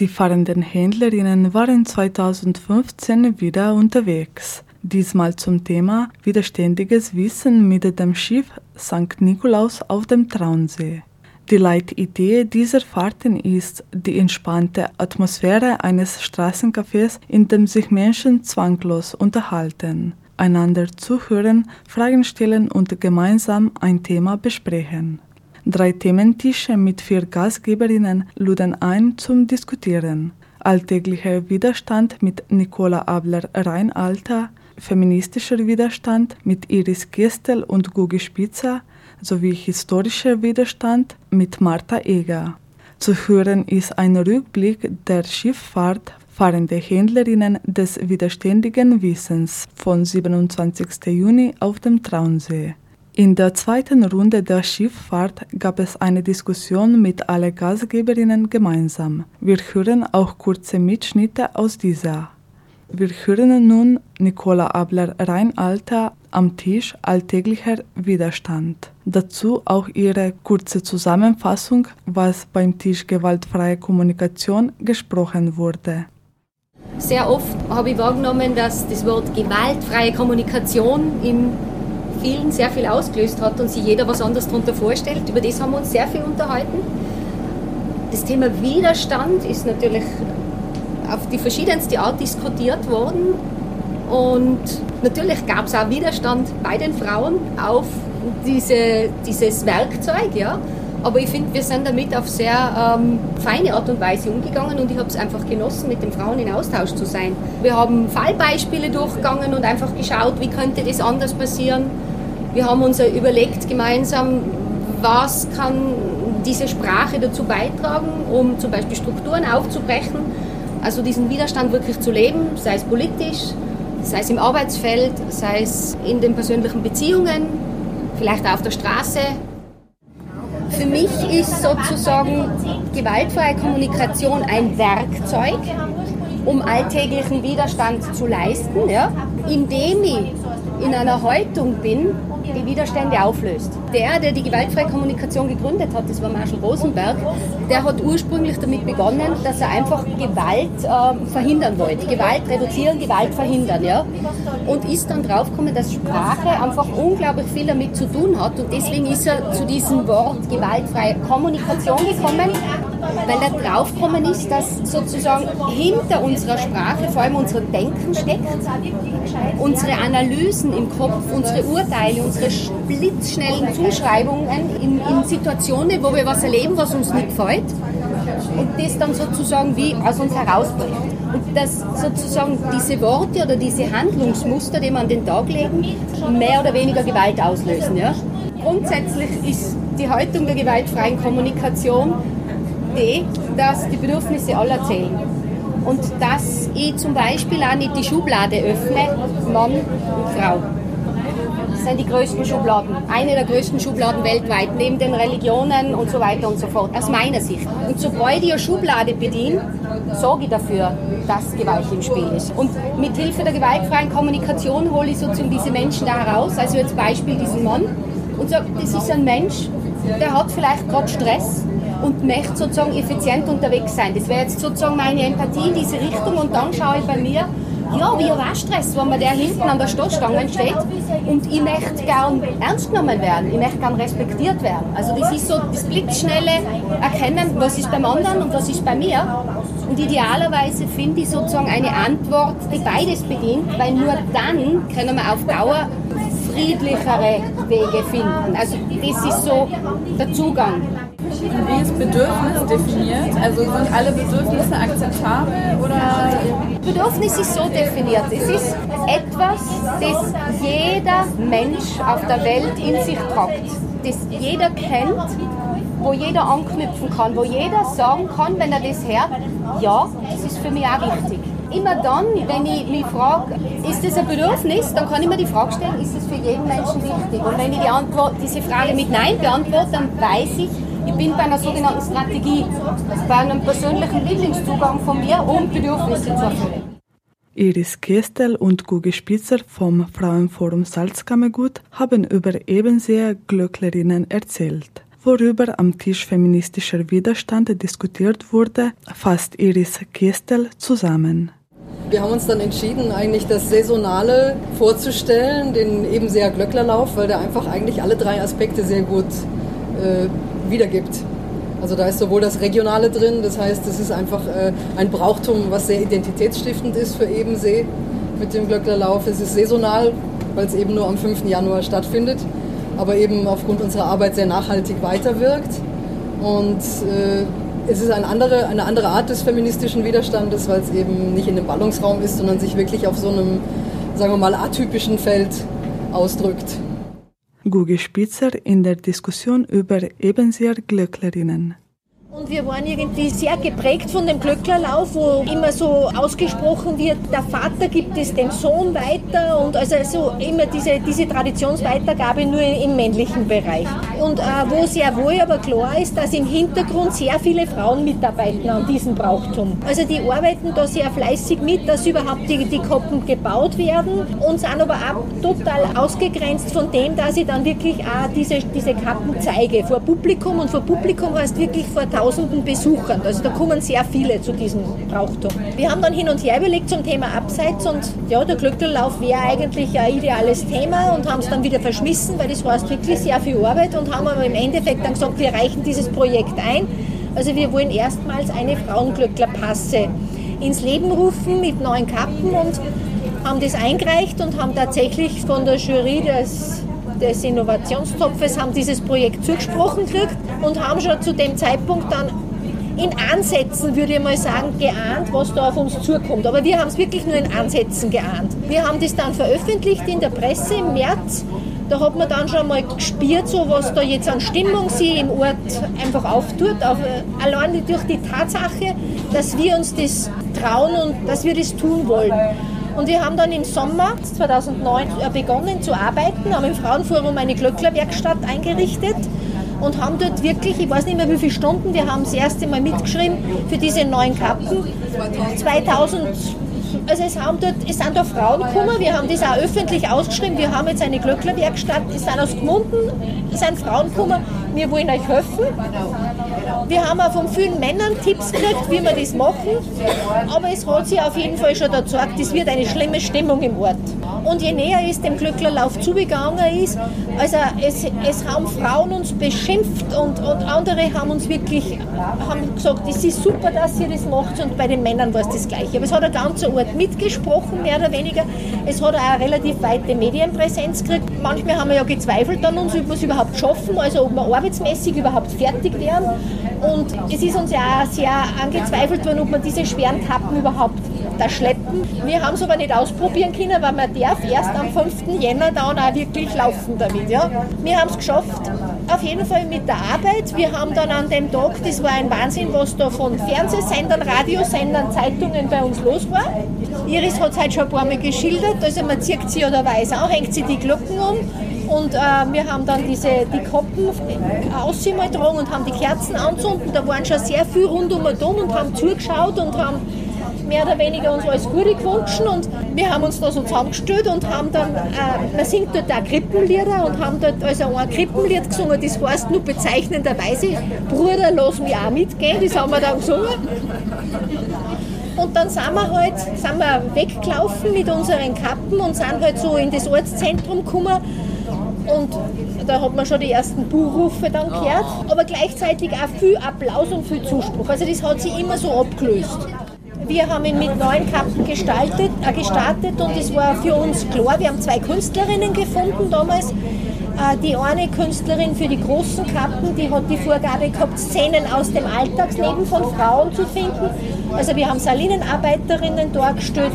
Die fahrenden Händlerinnen waren 2015 wieder unterwegs. Diesmal zum Thema Widerständiges Wissen mit dem Schiff St. Nikolaus auf dem Traunsee. Die Leitidee dieser Fahrten ist die entspannte Atmosphäre eines Straßencafés, in dem sich Menschen zwanglos unterhalten, einander zuhören, Fragen stellen und gemeinsam ein Thema besprechen. Drei Thementische mit vier Gastgeberinnen luden ein zum Diskutieren. Alltäglicher Widerstand mit Nicola Abler-Reinalter, feministischer Widerstand mit Iris Gestel und Gugi Spitzer sowie historischer Widerstand mit Martha Eger. Zu hören ist ein Rückblick der Schifffahrt fahrende Händlerinnen des widerständigen Wissens von 27. Juni auf dem Traunsee. In der zweiten Runde der Schifffahrt gab es eine Diskussion mit allen Gastgeberinnen gemeinsam. Wir hören auch kurze Mitschnitte aus dieser. Wir hören nun Nicola Abler-Reinalter am Tisch alltäglicher Widerstand. Dazu auch ihre kurze Zusammenfassung, was beim Tisch gewaltfreie Kommunikation gesprochen wurde. Sehr oft habe ich wahrgenommen, dass das Wort gewaltfreie Kommunikation im vielen sehr viel ausgelöst hat und sich jeder was anderes darunter vorstellt. Über das haben wir uns sehr viel unterhalten. Das Thema Widerstand ist natürlich auf die verschiedenste Art diskutiert worden und natürlich gab es auch Widerstand bei den Frauen auf diese, dieses Werkzeug, ja. Aber ich finde, wir sind damit auf sehr ähm, feine Art und Weise umgegangen und ich habe es einfach genossen, mit den Frauen in Austausch zu sein. Wir haben Fallbeispiele durchgegangen und einfach geschaut, wie könnte das anders passieren wir haben uns überlegt gemeinsam, was kann diese Sprache dazu beitragen, um zum Beispiel Strukturen aufzubrechen, also diesen Widerstand wirklich zu leben, sei es politisch, sei es im Arbeitsfeld, sei es in den persönlichen Beziehungen, vielleicht auch auf der Straße. Für mich ist sozusagen gewaltfreie Kommunikation ein Werkzeug, um alltäglichen Widerstand zu leisten, ja, indem ich in einer Haltung bin, die Widerstände auflöst. Der, der die gewaltfreie Kommunikation gegründet hat, das war Marshall Rosenberg, der hat ursprünglich damit begonnen, dass er einfach Gewalt äh, verhindern wollte. Gewalt reduzieren, Gewalt verhindern. Ja? Und ist dann draufgekommen, dass Sprache einfach unglaublich viel damit zu tun hat. Und deswegen ist er zu diesem Wort gewaltfreie Kommunikation gekommen, weil er draufgekommen ist, dass sozusagen hinter unserer Sprache vor allem unser Denken steckt, unsere Analysen im Kopf, unsere Urteile, unsere blitzschnellen Zuschreibungen in, in Situationen, wo wir was erleben, was uns nicht gefällt und das dann sozusagen wie aus uns herausbricht. Und dass sozusagen diese Worte oder diese Handlungsmuster, die wir an den Tag legen, mehr oder weniger Gewalt auslösen. Ja? Grundsätzlich ist die Haltung der gewaltfreien Kommunikation die, dass die Bedürfnisse aller zählen. Und dass ich zum Beispiel auch nicht die Schublade öffne, Mann und Frau. Das sind die größten Schubladen. Eine der größten Schubladen weltweit, neben den Religionen und so weiter und so fort, aus meiner Sicht. Und sobald ich eine Schublade bediene, sorge ich dafür, dass Gewalt im Spiel ist. Und mit Hilfe der gewaltfreien Kommunikation hole ich sozusagen diese Menschen da heraus. Also jetzt Beispiel diesen Mann und sage, das ist ein Mensch, der hat vielleicht gerade Stress und möchte sozusagen effizient unterwegs sein. Das wäre jetzt sozusagen meine Empathie in diese Richtung und dann schaue ich bei mir, ja, wie auch Stress, wenn man der hinten an der Stoßstange steht und ich möchte gern ernst genommen werden, ich möchte gern respektiert werden. Also das ist so das blitzschnelle Erkennen, was ist beim anderen und was ist bei mir. Und idealerweise finde ich sozusagen eine Antwort, die beides bedient, weil nur dann können wir auf Dauer friedlichere Wege finden. Also das ist so der Zugang. Wie ist Bedürfnis definiert? Also sind alle Bedürfnisse akzeptabel oder? Bedürfnis ist so definiert. Es ist etwas, das jeder Mensch auf der Welt in sich tragt, das jeder kennt, wo jeder anknüpfen kann, wo jeder sagen kann, wenn er das hört, ja, das ist für mich auch wichtig. Immer dann, wenn ich mich frage, ist das ein Bedürfnis, dann kann ich mir die Frage stellen, ist es für jeden Menschen wichtig? Und wenn ich die Antwort, diese Frage mit Nein beantworte, dann weiß ich, ich bin bei einer sogenannten Strategie, bei einem persönlichen Lieblingszugang von mir, um Bedürfnisse zu erfüllen. Iris Kestel und Gugi Spitzer vom Frauenforum Salzkammergut haben über Ebenseher Glöcklerinnen erzählt. worüber am Tisch feministischer Widerstand diskutiert wurde, fasst Iris Kestel zusammen. Wir haben uns dann entschieden, eigentlich das Saisonale vorzustellen, den Ebenseer Glöcklerlauf, weil der einfach eigentlich alle drei Aspekte sehr gut äh, wiedergibt. Also da ist sowohl das Regionale drin, das heißt, es ist einfach äh, ein Brauchtum, was sehr identitätsstiftend ist für Ebensee mit dem Glöcklerlauf. Es ist saisonal, weil es eben nur am 5. Januar stattfindet, aber eben aufgrund unserer Arbeit sehr nachhaltig weiterwirkt. Und äh, es ist eine andere, eine andere Art des feministischen Widerstandes, weil es eben nicht in einem Ballungsraum ist, sondern sich wirklich auf so einem, sagen wir mal, atypischen Feld ausdrückt. Gugi Spitzer in der Diskussion über Ebenseer Glöcklerinnen. Und wir waren irgendwie sehr geprägt von dem Glöcklerlauf, wo immer so ausgesprochen wird, der Vater gibt es dem Sohn weiter und also so immer diese, diese Traditionsweitergabe nur im männlichen Bereich. Und äh, wo sehr wohl aber klar ist, dass im Hintergrund sehr viele Frauen mitarbeiten an diesem Brauchtum. Also die arbeiten da sehr fleißig mit, dass überhaupt die, die Koppen gebaut werden und sind aber auch total ausgegrenzt von dem, dass ich dann wirklich auch diese, diese Kappen zeige vor Publikum und vor Publikum heißt wirklich vor tausenden Besuchern. Also da kommen sehr viele zu diesem Brauchtum. Wir haben dann hin und her überlegt zum Thema Abseits und ja, der Glöcklerlauf wäre eigentlich ein ideales Thema und haben es dann wieder verschmissen, weil das heißt wirklich sehr viel Arbeit und haben aber im Endeffekt dann gesagt, wir reichen dieses Projekt ein. Also wir wollen erstmals eine Frauenglöcklerpasse ins Leben rufen mit neuen Kappen und haben das eingereicht und haben tatsächlich von der Jury des des Innovationstopfes haben dieses Projekt zugesprochen gekriegt und haben schon zu dem Zeitpunkt dann in Ansätzen, würde ich mal sagen, geahnt, was da auf uns zukommt. Aber wir haben es wirklich nur in Ansätzen geahnt. Wir haben das dann veröffentlicht in der Presse im März. Da hat man dann schon mal gespürt, so was da jetzt an Stimmung sie im Ort einfach auftut. Auf, allein durch die Tatsache, dass wir uns das trauen und dass wir das tun wollen. Und wir haben dann im Sommer 2009 äh, begonnen zu arbeiten, haben im Frauenforum eine Glöcklerwerkstatt eingerichtet und haben dort wirklich, ich weiß nicht mehr wie viele Stunden, wir haben das erste Mal mitgeschrieben für diese neuen Kappen. 2000 also es, haben dort, es sind da Frauen gekommen, wir haben das auch öffentlich ausgeschrieben, wir haben jetzt eine Glöcklerwerkstatt, es sind aus Gmunden, es sind Frauen gekommen, wir wollen euch helfen. Wir haben auch von vielen Männern Tipps gekriegt, wie wir das machen, aber es hat sich auf jeden Fall schon gesagt, es wird eine schlimme Stimmung im Ort. Und je näher es dem Glöcklerlauf zugegangen ist, also es, es haben Frauen uns beschimpft und, und andere haben uns wirklich haben gesagt, es ist super, dass ihr das macht und bei den Männern war es das Gleiche. Aber es hat ein ganzer Ort mitgesprochen, mehr oder weniger. Es hat auch eine relativ weite Medienpräsenz gekriegt. Manchmal haben wir ja gezweifelt an uns, ob wir es überhaupt schaffen, also ob wir arbeitsmäßig überhaupt fertig wären. Und es ist uns ja auch sehr angezweifelt worden, ob wir diese schweren Kappen überhaupt da schleppen. Wir haben es aber nicht ausprobieren können, weil man darf erst am 5. Jänner dann auch wirklich laufen damit. Ja. Wir haben es geschafft, auf jeden Fall mit der Arbeit. Wir haben dann an dem Tag, das war ein Wahnsinn, was da von Fernsehsendern, Radiosendern, Zeitungen bei uns los war. Iris hat es heute schon ein paar Mal geschildert, also man zieht sie oder weiß auch, hängt sie die Glocken um und äh, wir haben dann diese, die Koppen ausgetragen und haben die Kerzen anzünden. Da waren schon sehr viel rund um und haben zugeschaut und haben mehr oder weniger uns alles Gute gewünscht und wir haben uns da so zusammengestellt und haben dann, äh, man singt dort auch Krippenlieder und haben dort also ein Krippenlied gesungen, das heißt nur bezeichnenderweise, Bruder, lass mich auch mitgehen, das haben wir dann gesungen. Und dann sind wir halt sind wir weggelaufen mit unseren Kappen und sind halt so in das Ortszentrum gekommen. Und da hat man schon die ersten Buhrufe dann gehört, aber gleichzeitig auch viel Applaus und viel Zuspruch. Also das hat sich immer so abgelöst. Wir haben ihn mit neuen Kappen gestaltet, äh, gestartet und es war für uns klar, wir haben zwei Künstlerinnen gefunden damals. Äh, die eine Künstlerin für die großen Kappen, die hat die Vorgabe gehabt, Szenen aus dem Alltagsleben von Frauen zu finden. Also wir haben Salinenarbeiterinnen dargestellt,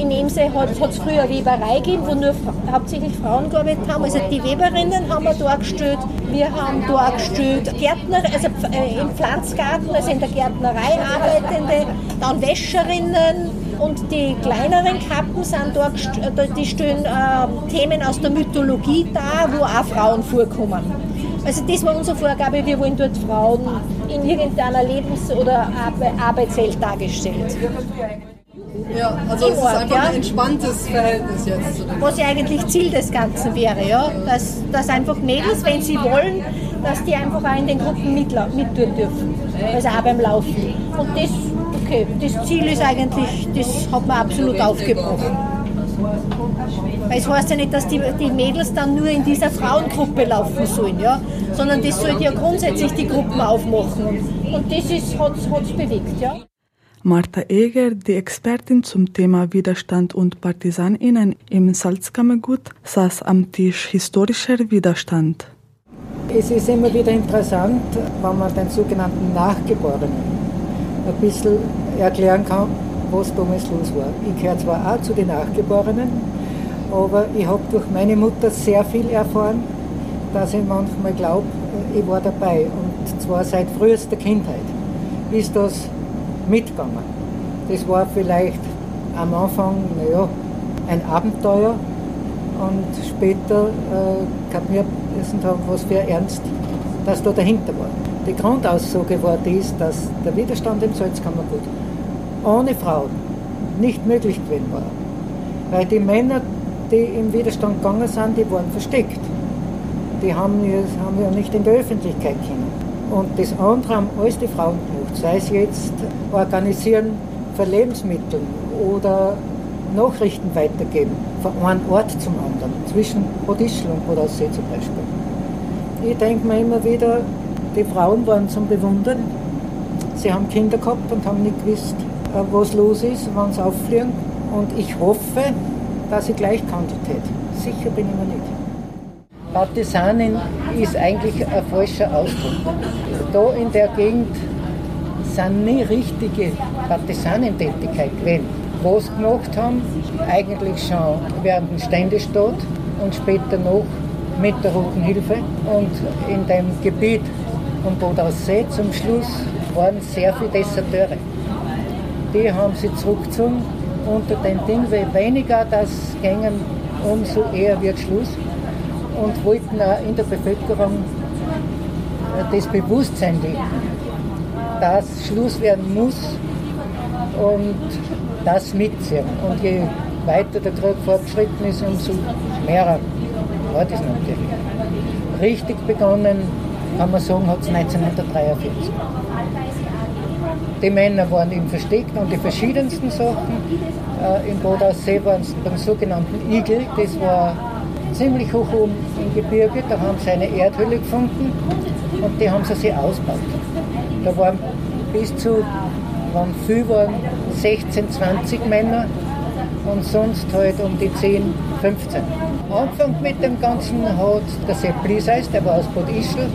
in Emse hat es früher Weberei gegeben, wo nur hauptsächlich Frauen gearbeitet haben. Also die Weberinnen haben wir dargestellt. Wir haben dargestellt Gärtner, also äh, im Pflanzgarten, also in der Gärtnerei arbeitende, dann Wäscherinnen und die kleineren Kappen sind äh, die stellen äh, Themen aus der Mythologie dar, wo auch Frauen vorkommen. Also das war unsere Vorgabe, wir wollen dort Frauen in irgendeiner Lebens- oder Arbeitswelt dargestellt. Ja, also es ist einfach ja. ein entspanntes Verhältnis jetzt. Was ja eigentlich Ziel des Ganzen wäre, ja, dass, dass einfach Mädels, wenn sie wollen, dass die einfach auch in den Gruppen mittun dürfen. Also auch beim Laufen. Und das, okay, das Ziel ist eigentlich, das hat man absolut aufgebrochen. Weil es heißt ja nicht, dass die, die Mädels dann nur in dieser Frauengruppe laufen sollen, ja? sondern das sollte ja grundsätzlich die Gruppen aufmachen. Und das hat es bewegt. Ja? Martha Eger, die Expertin zum Thema Widerstand und Partisaninnen im Salzkammergut, saß am Tisch historischer Widerstand. Es ist immer wieder interessant, wenn man den sogenannten Nachgeborenen ein bisschen erklären kann, was damals los war. Ich gehöre zwar auch zu den Nachgeborenen, aber ich habe durch meine Mutter sehr viel erfahren, dass ich manchmal glaube, ich war dabei. Und zwar seit frühester Kindheit ist das mitgegangen. Das war vielleicht am Anfang, naja, ein Abenteuer und später äh, wissen haben, was für Ernst das da dahinter war. Die Grundaussage war dies, dass der Widerstand im Salzkammergut ohne Frauen nicht möglich gewesen war. Weil die Männer, die im Widerstand gegangen sind, die waren versteckt. Die haben, haben ja nicht in der Öffentlichkeit können. Und das andere haben alles die Frauen gemacht, sei es jetzt organisieren für Lebensmittel oder Nachrichten weitergeben, von einem Ort zum anderen, zwischen Bodischl und Bodassee zum Beispiel. Ich denke mir immer wieder, die Frauen waren zum Bewundern. Sie haben Kinder gehabt und haben nicht gewusst, äh, was los ist, wann sie auffliegen. Und ich hoffe, dass ich gleich Kandidat. Sicher bin ich mir nicht. Partisanin ist eigentlich ein falscher Ausdruck. Da in der Gegend sind nie richtige Partisanentätigkeit gewesen. Was gemacht haben, eigentlich schon während dem Ständestaat und später noch mit der Roten Hilfe. Und in dem Gebiet um Bodaussee zum Schluss waren sehr viele Deserteure. Die haben sie zurückgezogen unter den Ding, weil weniger das gängen, umso eher wird Schluss und wollten auch in der Bevölkerung das Bewusstsein legen, dass Schluss werden muss und das mitziehen. Und je weiter der Krieg fortgeschritten ist, umso mehr war das natürlich. Richtig begonnen, kann man sagen, hat es 1943. Die Männer waren eben versteckt und die verschiedensten Sachen. Äh, Im Bodaussee waren es beim sogenannten Igel, das war ziemlich hoch oben im Gebirge, da haben sie eine Erdhöhle gefunden und die haben sie sich ausgebaut. Da waren bis zu, waren viel waren, 16, 20 Männer und sonst halt um die 10, 15. Anfang mit dem Ganzen hat der Sepp Lieseis, der war aus Bad Ischl,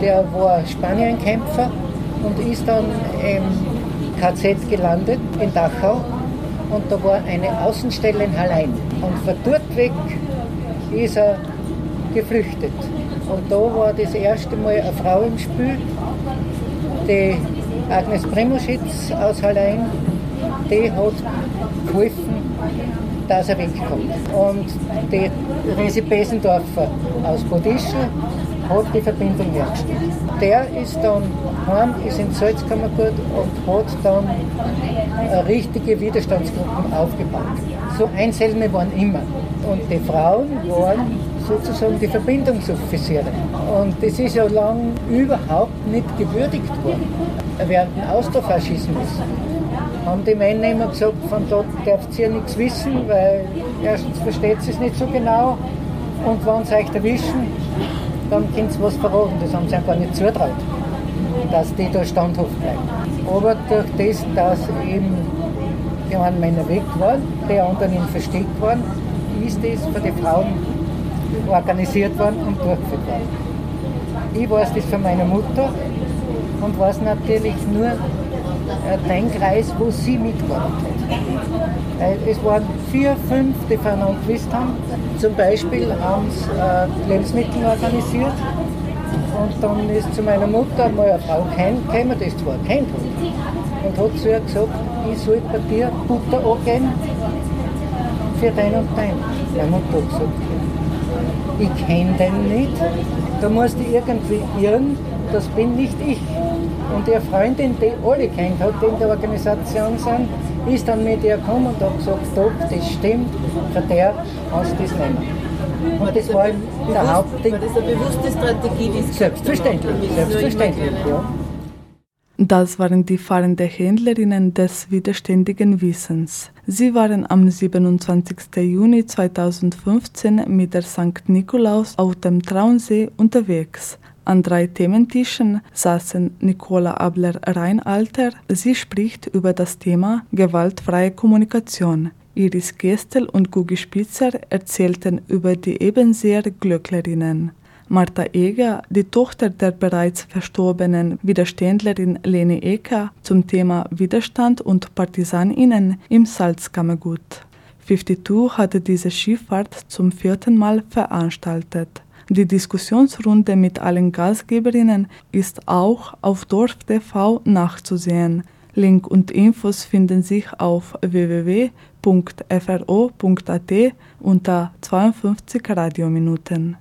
der war Spanienkämpfer und ist dann im KZ gelandet in Dachau und da war eine Außenstelle in Hallein. Und von dort weg ist er geflüchtet. Und da war das erste Mal eine Frau im Spiel, die Agnes Primoschitz aus Hallein, die hat geholfen, dass er wegkommt. Und die Resi Besendorfer aus Bodischl hat die Verbindung hergestellt. Der ist dann heim, ist in Salzkammergut und hat dann richtige Widerstandsgruppen aufgebaut. So Einzelne waren immer. Und die Frauen waren sozusagen die Verbindungsoffiziere. Und das ist ja lang überhaupt nicht gewürdigt worden. Während dem Austrofaschismus haben die Männer immer gesagt, von dort dürft ihr nichts wissen, weil erstens versteht sie es nicht so genau und wenn sie euch erwischen, dann könnt ihr was verraten. Das haben sie einfach nicht zutraut, dass die da standhaft bleiben. Aber durch das, dass eben die einen Männer weg waren, die anderen in Versteck waren, ist das für die Frauen organisiert worden und durchgeführt worden. Ich weiß das von meiner Mutter und weiß natürlich nur äh, den Kreis, wo sie mitgearbeitet hat. Es waren vier, fünf, die voneinander gewusst haben. Zum Beispiel haben sie äh, Lebensmittel organisiert und dann ist zu meiner Mutter mal eine Frau gekommen, es zwar kennt und hat zu ihr gesagt, ich soll bei dir Butter angeben für dein und dein. Mutter hat gesagt, ich kenne den nicht, da musst du irgendwie irren, das bin nicht ich. Und ihre Freundin, die alle kennt hat, die in der Organisation sind, ist dann mit ihr gekommen und hat gesagt, doch, das stimmt, für der kannst du das nehmen. Und das war der Hauptding. War das eine bewusste Strategie, die Sie Selbstverständlich, selbstverständlich, ja. Das waren die fahrenden Händlerinnen des widerständigen Wissens. Sie waren am 27. Juni 2015 mit der St. Nikolaus auf dem Traunsee unterwegs. An drei Thementischen saßen Nicola Abler-Reinalter. Sie spricht über das Thema gewaltfreie Kommunikation. Iris Gestel und Gugi Spitzer erzählten über die Ebenseer Glöcklerinnen. Martha Eger, die Tochter der bereits verstorbenen Widerständlerin Leni Ecker, zum Thema Widerstand und Partisaninnen im Salzkammergut. 52 hatte diese Skifahrt zum vierten Mal veranstaltet. Die Diskussionsrunde mit allen Gastgeberinnen ist auch auf DorfTV nachzusehen. Link und Infos finden sich auf www.fro.at unter 52 Radiominuten.